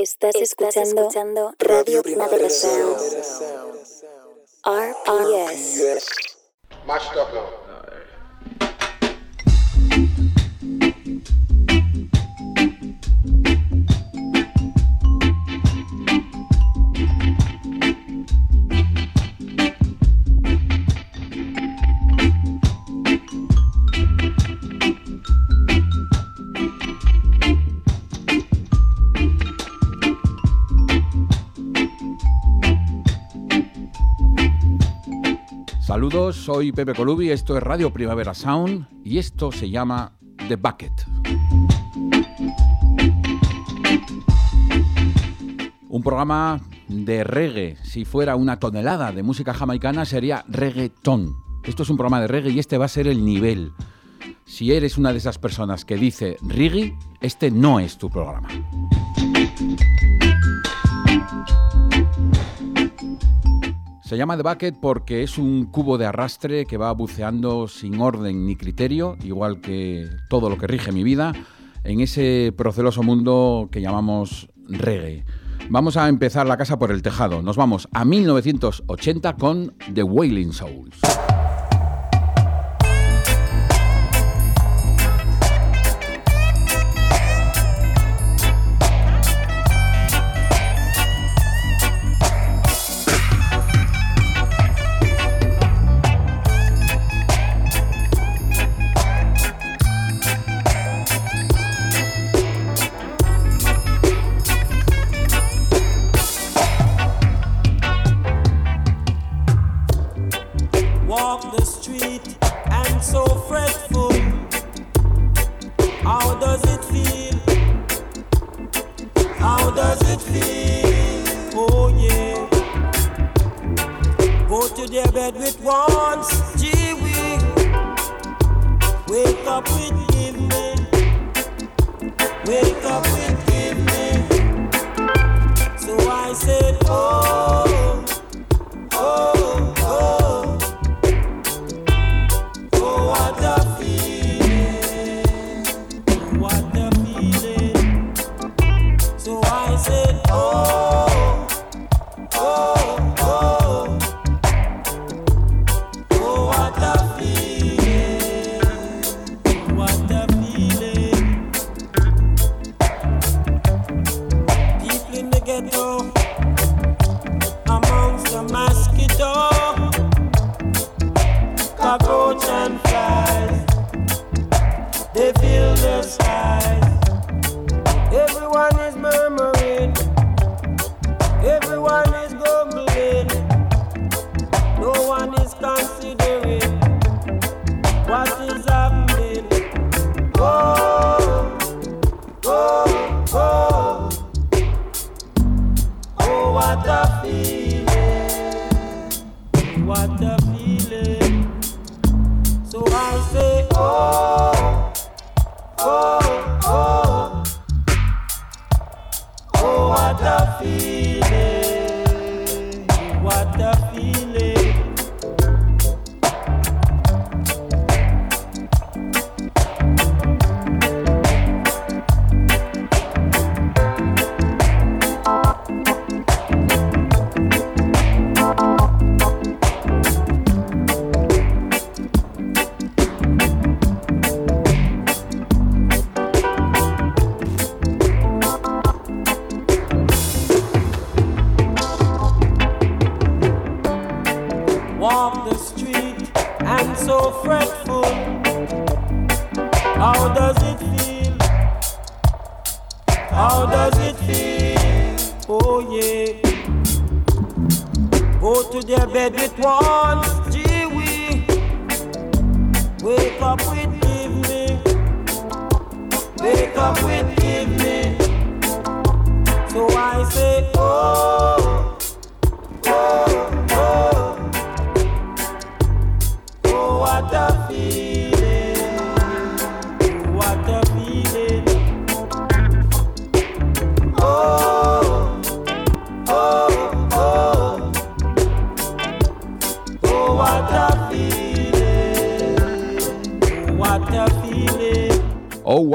Estás, escuchando, Radio Primavera Sound. RPS. Saludos, soy Pepe Colubi, esto es Radio Primavera Sound y esto se llama The Bucket. Un programa de reggae. Si fuera una tonelada de música jamaicana sería reggaeton. Esto es un programa de reggae y este va a ser el nivel. Si eres una de esas personas que dice reggae, este no es tu programa. Se llama The Bucket porque es un cubo de arrastre que va buceando sin orden ni criterio, igual que todo lo que rige mi vida, en ese proceloso mundo que llamamos reggae. Vamos a empezar la casa por el tejado. Nos vamos a 1980 con The Wailing Souls.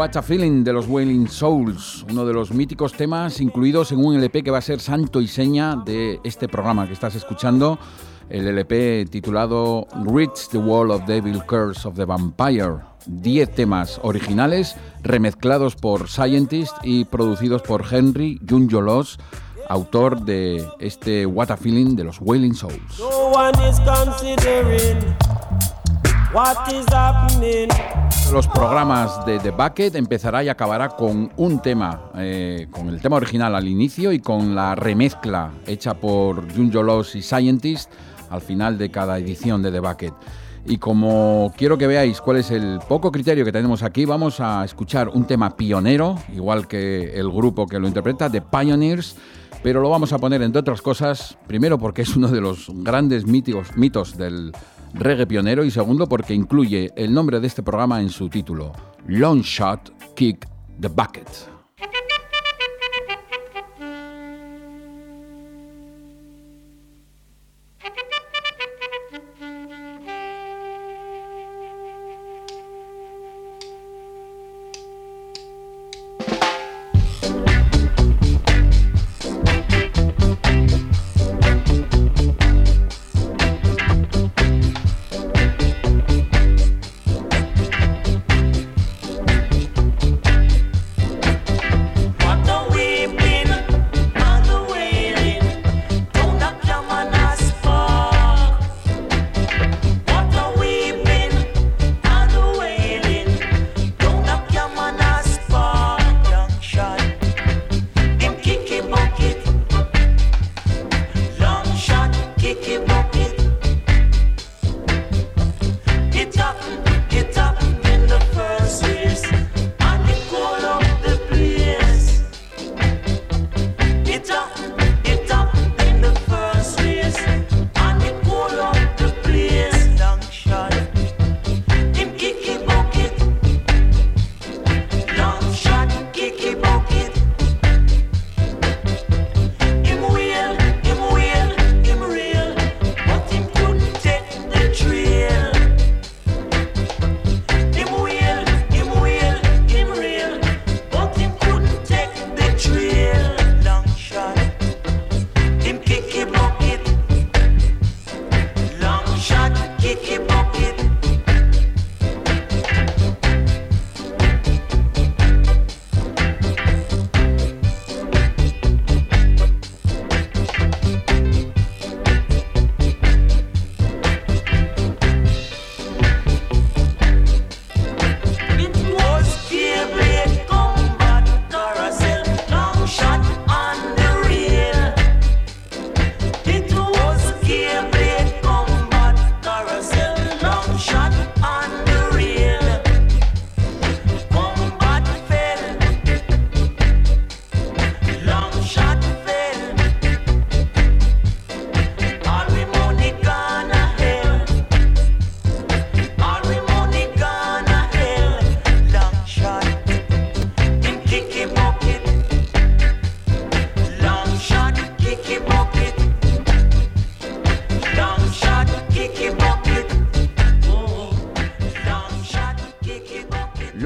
What a Feeling de los Wailing Souls, uno de los míticos temas incluidos en un LP que va a ser santo y seña de este programa que estás escuchando, el LP titulado Reach the Wall of Devil Curse of the Vampire. Diez temas originales remezclados por Scientist y producidos por Henry Junjolos, autor de este What a Feeling de los Wailing Souls. Los programas de The Bucket empezará y acabará con un tema, eh, con el tema original al inicio y con la remezcla hecha por Junjo Loss y Scientist al final de cada edición de The Bucket. Y como quiero que veáis cuál es el poco criterio que tenemos aquí, vamos a escuchar un tema pionero, igual que el grupo que lo interpreta, The Pioneers, pero lo vamos a poner entre otras cosas, primero porque es uno de los grandes mitos, mitos del reggae pionero y segundo porque incluye el nombre de este programa en su título, Long Shot Kick the Bucket.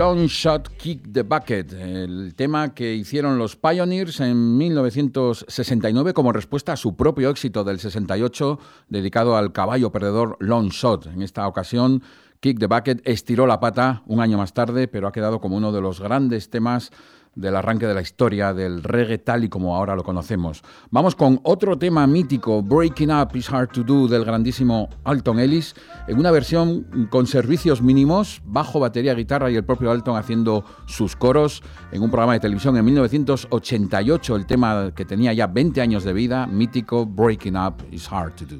Long Shot Kick the Bucket, el tema que hicieron los Pioneers en 1969 como respuesta a su propio éxito del 68 dedicado al caballo perdedor Long Shot. En esta ocasión, Kick the Bucket estiró la pata un año más tarde, pero ha quedado como uno de los grandes temas del arranque de la historia del reggae tal y como ahora lo conocemos. Vamos con otro tema mítico, Breaking Up is Hard to Do, del grandísimo Alton Ellis, en una versión con servicios mínimos, bajo, batería, guitarra y el propio Alton haciendo sus coros en un programa de televisión en 1988, el tema que tenía ya 20 años de vida, mítico Breaking Up is Hard to Do.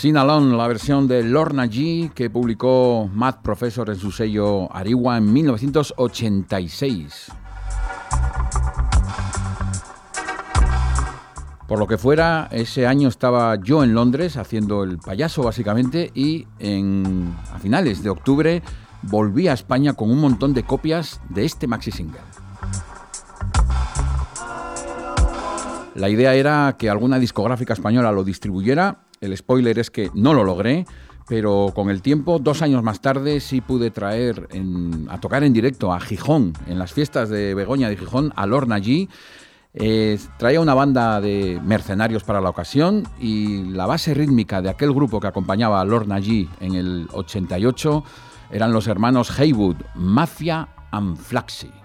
Sin Alone, la versión de Lorna G que publicó Matt Professor en su sello Ariwa en 1986. Por lo que fuera, ese año estaba yo en Londres haciendo el payaso básicamente y en, a finales de octubre volví a España con un montón de copias de este maxi single. La idea era que alguna discográfica española lo distribuyera. El spoiler es que no lo logré, pero con el tiempo, dos años más tarde, sí pude traer a tocar en directo a Gijón, en las fiestas de Begoña de Gijón, a Lorna G. Eh, traía una banda de mercenarios para la ocasión y la base rítmica de aquel grupo que acompañaba a Lorna G en el 88 eran los hermanos Haywood, Mafia and Flaxy.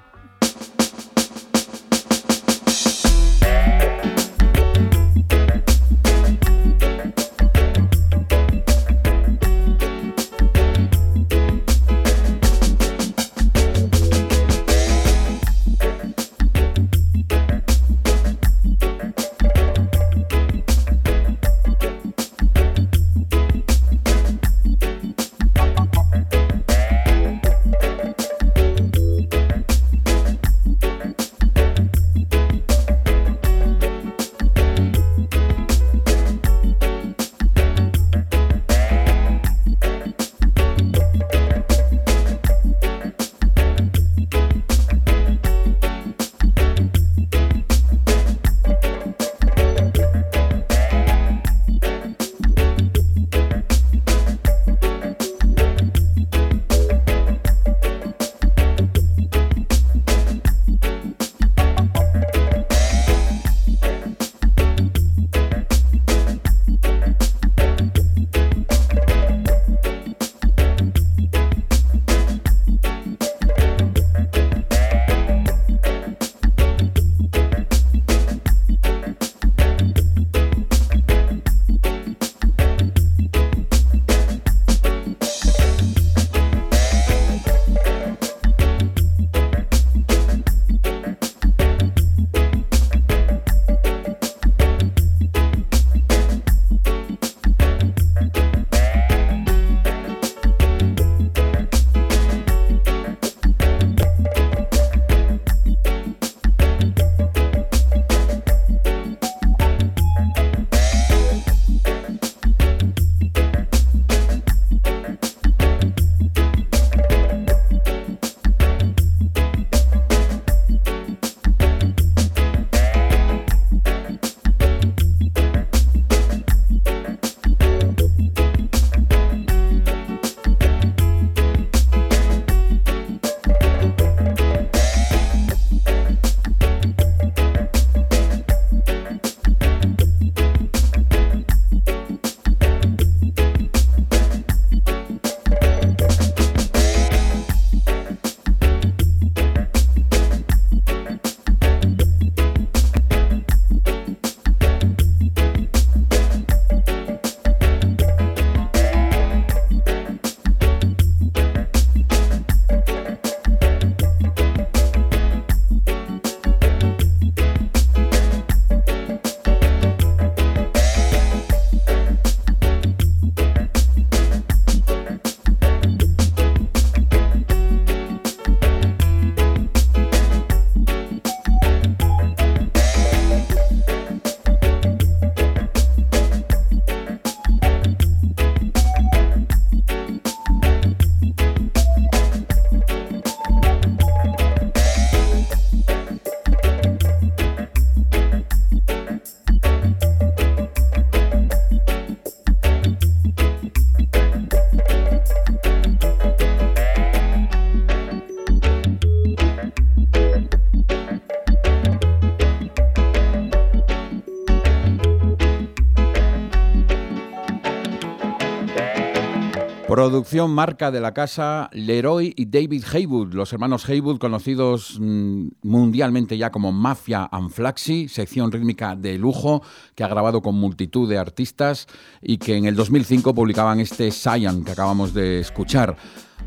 Producción marca de la casa Leroy y David Haywood, los hermanos Haywood conocidos mm, mundialmente ya como Mafia and Flaxi, sección rítmica de lujo que ha grabado con multitud de artistas y que en el 2005 publicaban este Cyan que acabamos de escuchar.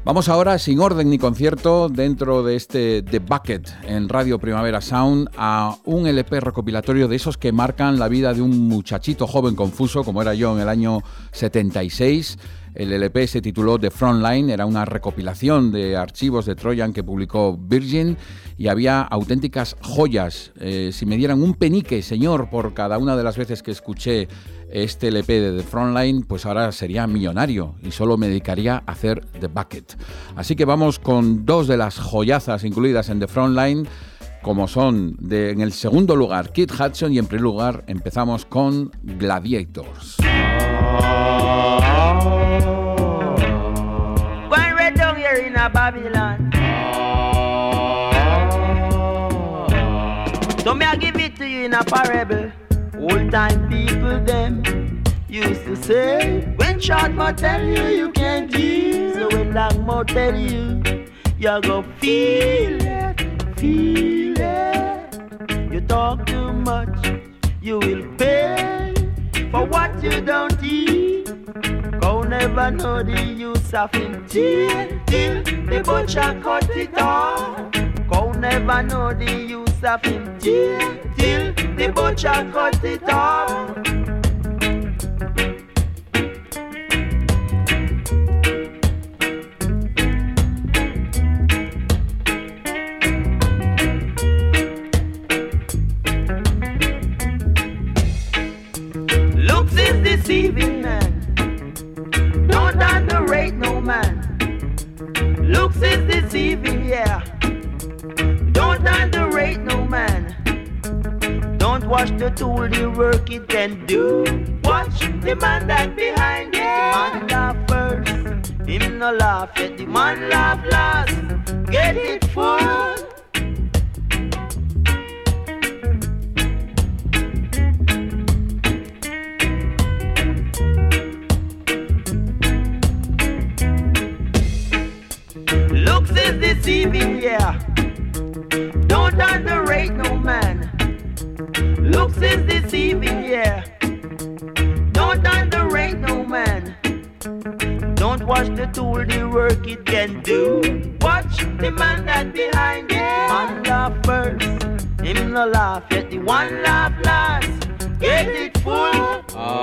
Vamos ahora, sin orden ni concierto, dentro de este The Bucket en Radio Primavera Sound, a un LP recopilatorio de esos que marcan la vida de un muchachito joven confuso, como era yo en el año 76. El LP se tituló The Frontline, era una recopilación de archivos de Trojan que publicó Virgin y había auténticas joyas. Eh, si me dieran un penique, señor, por cada una de las veces que escuché este LP de The Frontline, pues ahora sería millonario y solo me dedicaría a hacer The Bucket. Así que vamos con dos de las joyazas incluidas en The Frontline, como son en el segundo lugar Kid Hudson y en primer lugar empezamos con Gladiators. Babylon. So me I give it to you in a parable. Old time people them used to say, when short mouth tell you you can't hear, so when long mouth tell you, you go feel it, feel it. You talk too much, you will pay for what you don't eat. Go never know the use of him till, till the butcher cut it off. Go never know the use of him till, till the butcher cut it off. Watch the tool, the work it can do. Watch the man that behind it. The man laugh first, him no laugh yet. The man laugh last. Get it full. Watch the tool, the work it can do. Watch the man that behind it. Man laugh first, him no laugh yet. The one laugh last. Get it full. Ah.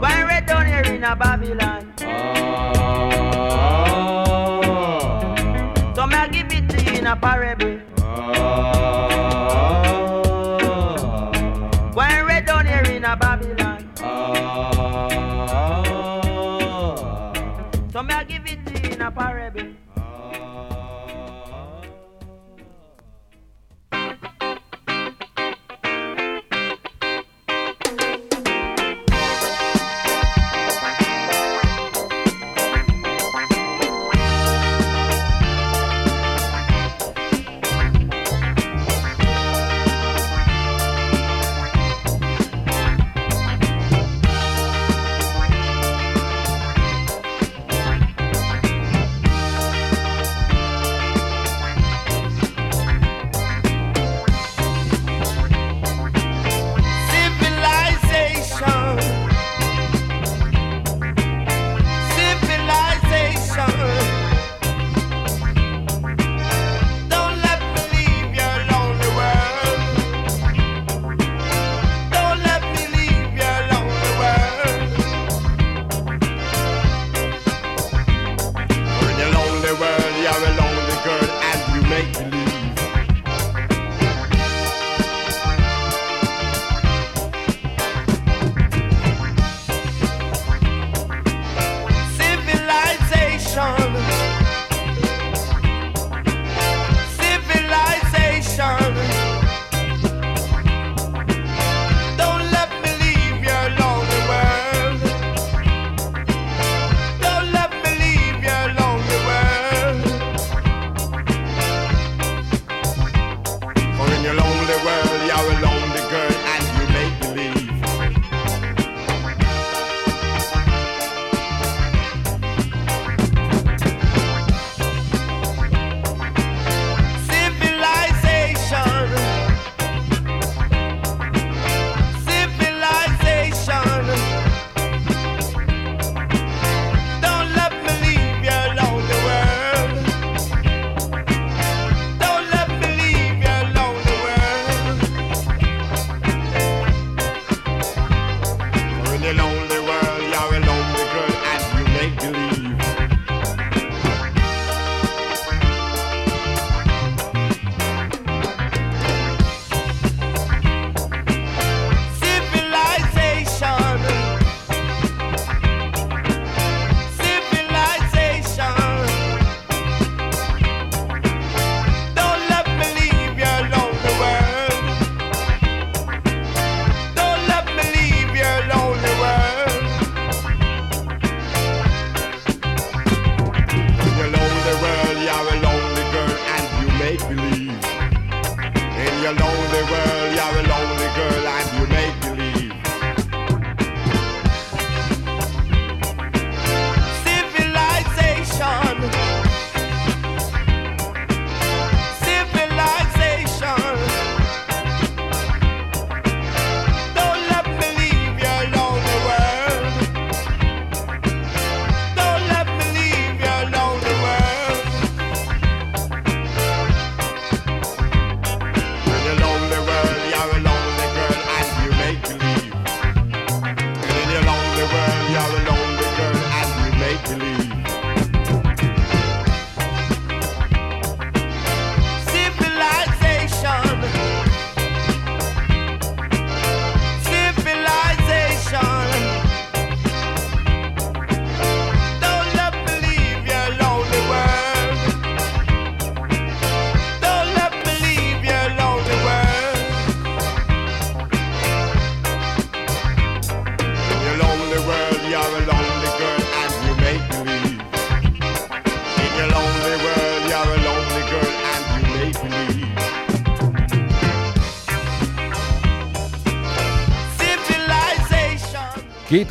Why red down here in a Babylon? So me I give it to you in a parable. Why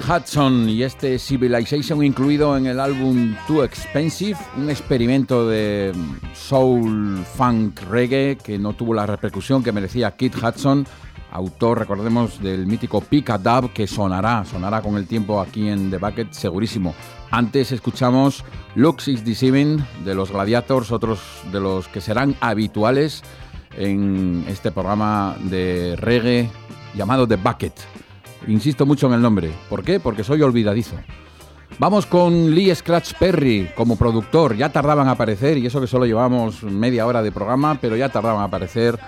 Hudson y este Civilization incluido en el álbum Too Expensive, un experimento de soul, funk, reggae que no tuvo la repercusión que merecía Kit Hudson, autor, recordemos, del mítico Pick a Dub que sonará, sonará con el tiempo aquí en The Bucket, segurísimo. Antes escuchamos Lux is Deceiving de los Gladiators, otros de los que serán habituales en este programa de reggae llamado The Bucket. Insisto mucho en el nombre. ¿Por qué? Porque soy olvidadizo. Vamos con Lee Scratch Perry como productor. Ya tardaban a aparecer, y eso que solo llevamos media hora de programa, pero ya tardaban a aparecer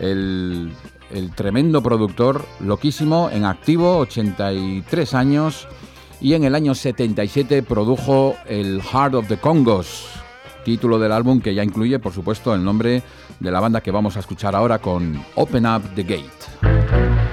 el, el tremendo productor, loquísimo, en activo, 83 años, y en el año 77 produjo el Heart of the Congos, título del álbum que ya incluye, por supuesto, el nombre de la banda que vamos a escuchar ahora con Open Up the Gate.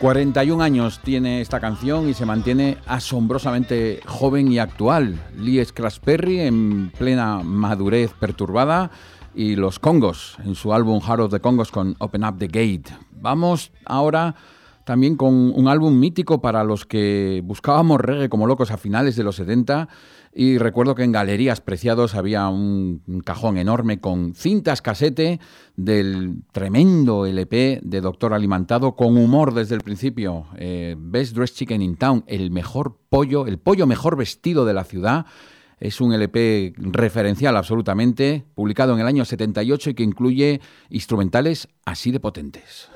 41 años tiene esta canción y se mantiene asombrosamente joven y actual. Lee Perry en plena madurez perturbada y los Congos en su álbum Heart of the Congos con Open Up the Gate. Vamos ahora también con un álbum mítico para los que buscábamos reggae como locos a finales de los 70 y recuerdo que en Galerías Preciados había un, cajón enorme con cintas casete del tremendo LP de Doctor Alimentado con humor desde el principio. Eh, Best Dressed Chicken in Town, el mejor pollo, el pollo mejor vestido de la ciudad. Es un LP referencial absolutamente, publicado en el año 78 y que incluye instrumentales así de potentes.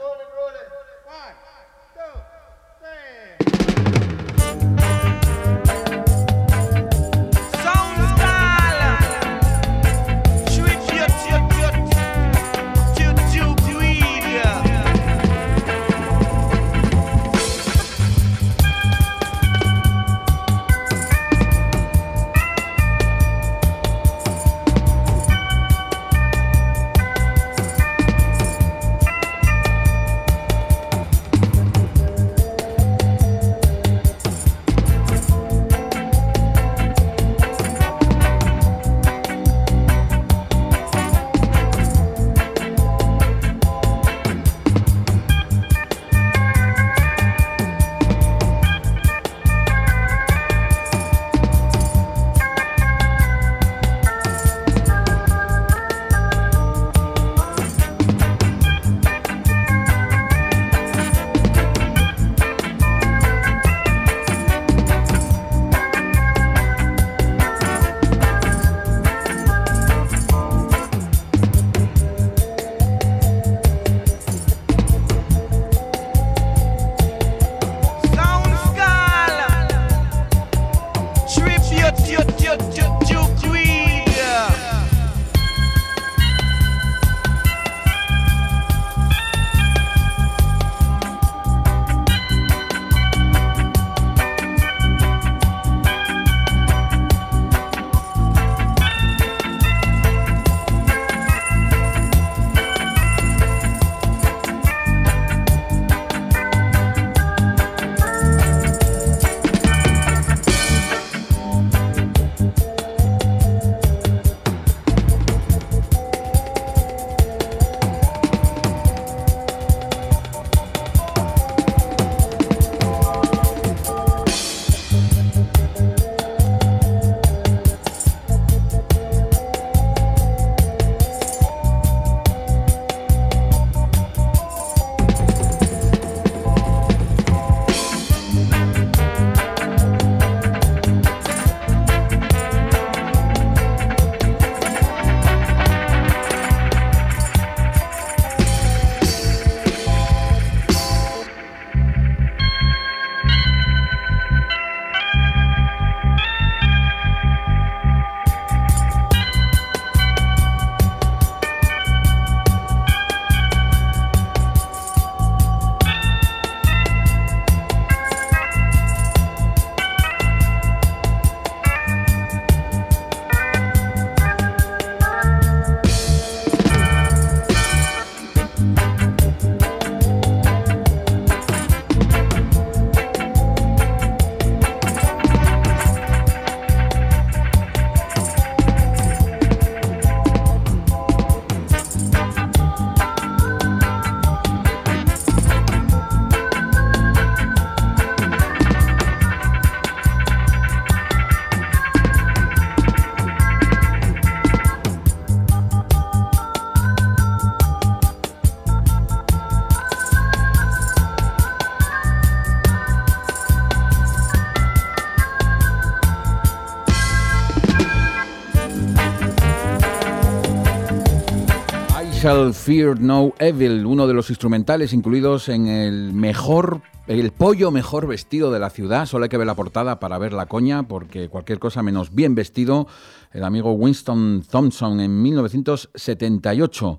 Fear No Evil, uno de los instrumentales incluidos en el mejor, el pollo mejor vestido de la ciudad. Solo hay que ver la portada para ver la coña, porque cualquier cosa menos bien vestido, el amigo Winston Thompson en 1978.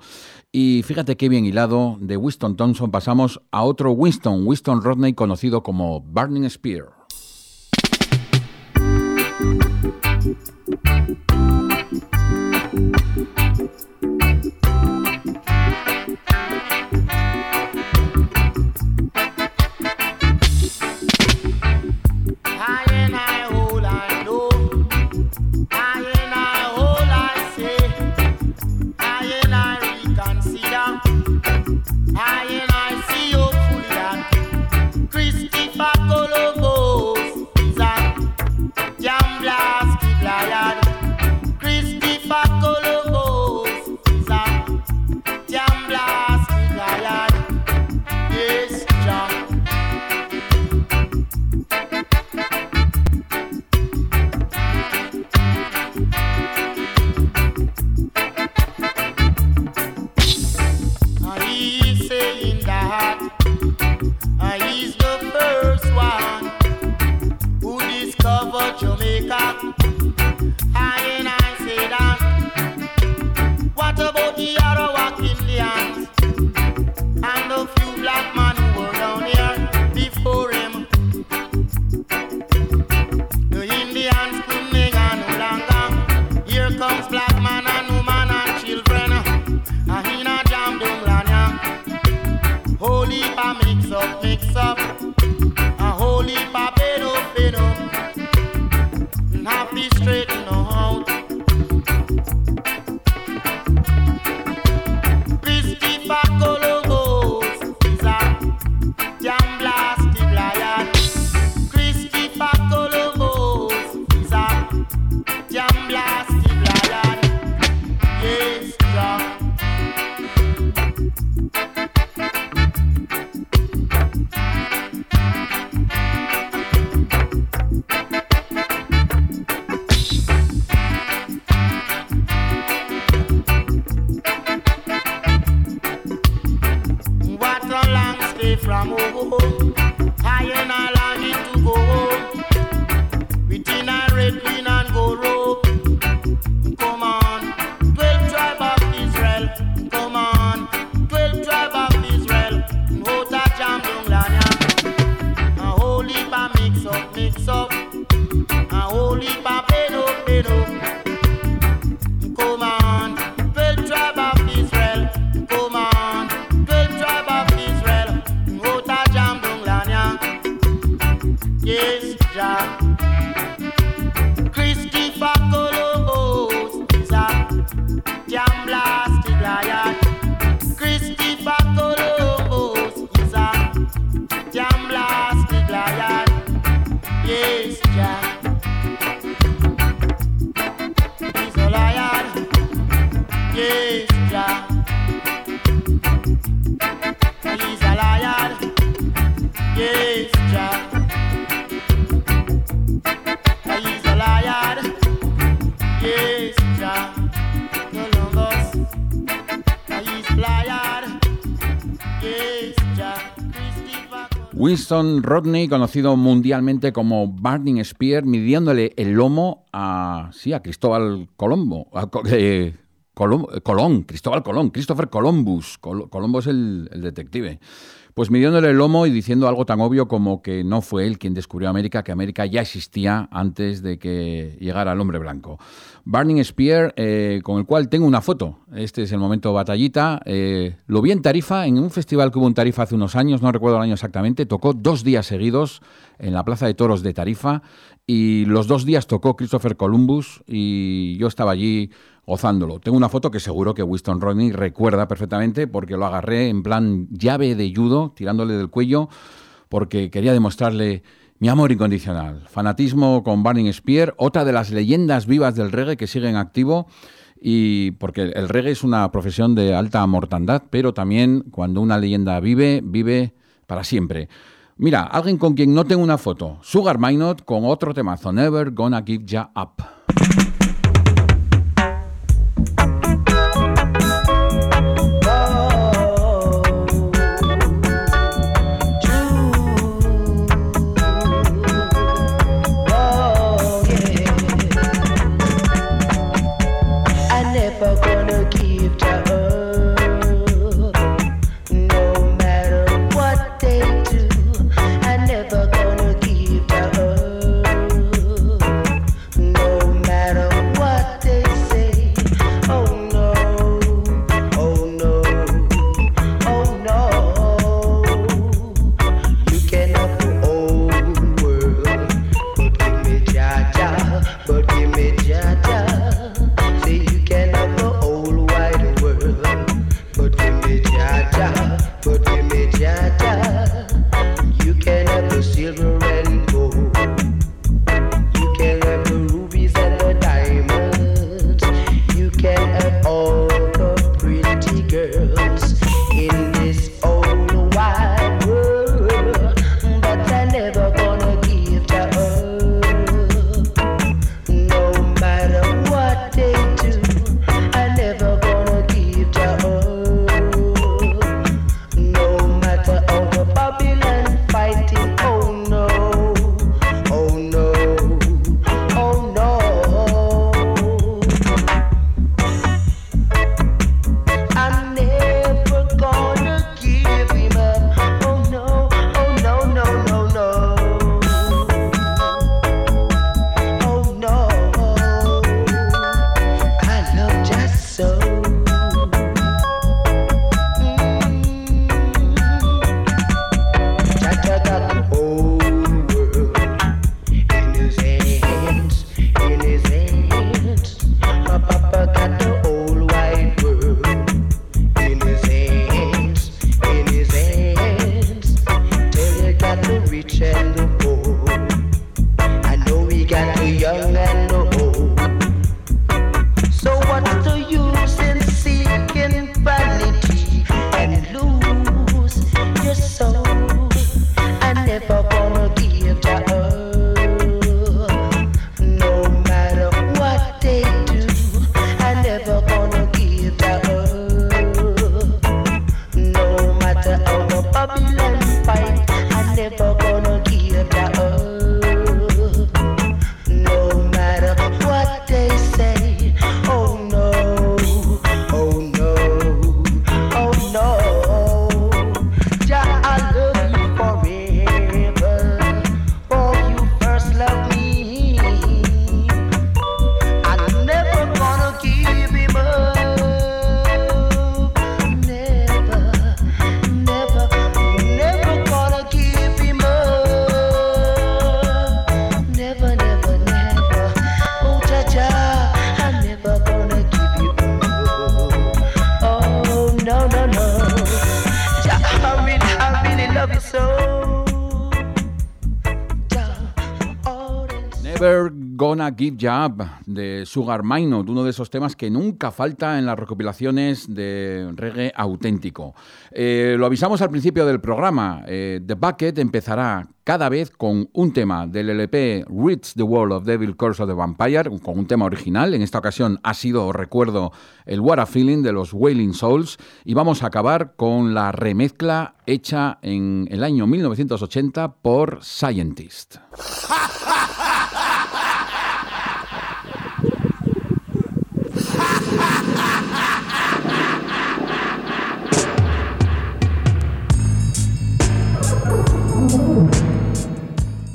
Y fíjate qué bien hilado, de Winston Thompson pasamos a otro Winston, Winston Rodney, conocido como Burning Spear. Winston Rodney, conocido mundialmente como Burning Spear, midiéndole el lomo a, sí, a Cristóbal Colombo, a eh, eh, Colón, Cristóbal Colón, Christopher Columbus, Col- Colombo es el detective. Pues midiéndole el lomo y diciendo algo tan obvio como que no fue él quien descubrió América, que América ya existía antes de que llegara el hombre blanco. Burning Spear, eh, con el cual tengo una foto. Este es el momento batallita. Eh, lo vi en Tarifa, en un festival que hubo en Tarifa hace unos años, no recuerdo el año exactamente. Tocó dos días seguidos en la Plaza de Toros de Tarifa y los dos días tocó Christopher Columbus y yo estaba allí gozándolo. Tengo una foto que seguro que Winston Rodney recuerda perfectamente porque lo agarré en plan llave de judo, tirándole del cuello, porque quería demostrarle mi amor incondicional. Fanatismo con Burning Spear, otra de las leyendas vivas del reggae que sigue en activo. Y porque el reggae es una profesión de alta mortandad, pero también cuando una leyenda vive, vive para siempre. Mira, alguien con quien no tengo una foto, Sugar Minot con otro temazo, Never Gonna Give Ya Up. Give Ya Up de Sugar Minot, uno de esos temas que nunca falta en las recopilaciones de reggae auténtico. Eh, lo avisamos al principio del programa. eh, The Bucket empezará cada vez con un tema del LP Reach the World of Devil Curse of the Vampire, con un tema original. En esta ocasión ha sido, recuerdo, el What a Feeling de los Wailing Souls. Y vamos a acabar con la remezcla hecha en el año 1980 por Scientist.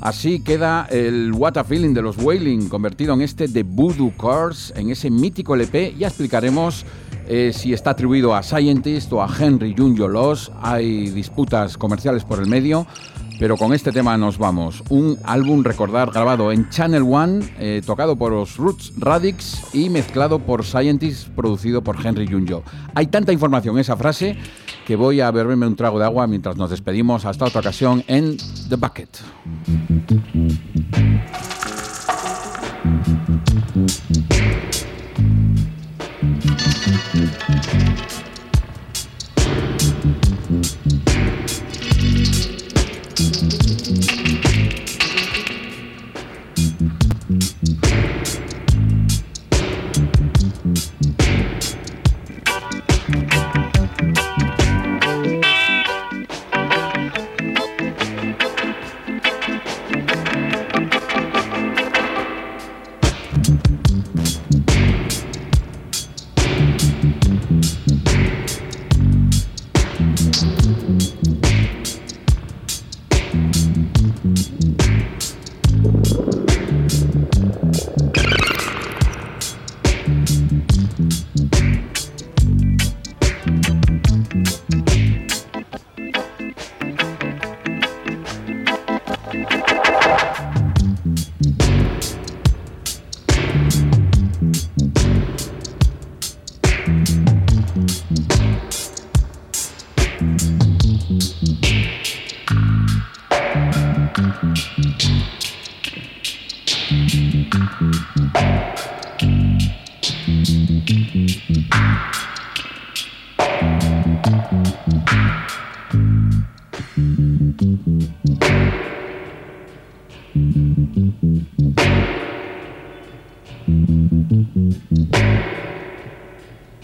Así queda el What a Feeling de los Wailing, convertido en este de Voodoo Curse, en ese mítico LP. Ya explicaremos eh, si está atribuido a Scientist o a Henry Junjo Loss. Hay disputas comerciales por el medio, pero con este tema nos vamos. Un álbum recordar grabado en Channel One, eh, tocado por los Roots Radix y mezclado por Scientist, producido por Henry Junjo. Hay tanta información en esa frase que voy a beberme un trago de agua mientras nos despedimos. Hasta otra ocasión en The Bucket. Mix.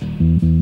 Mm-hmm.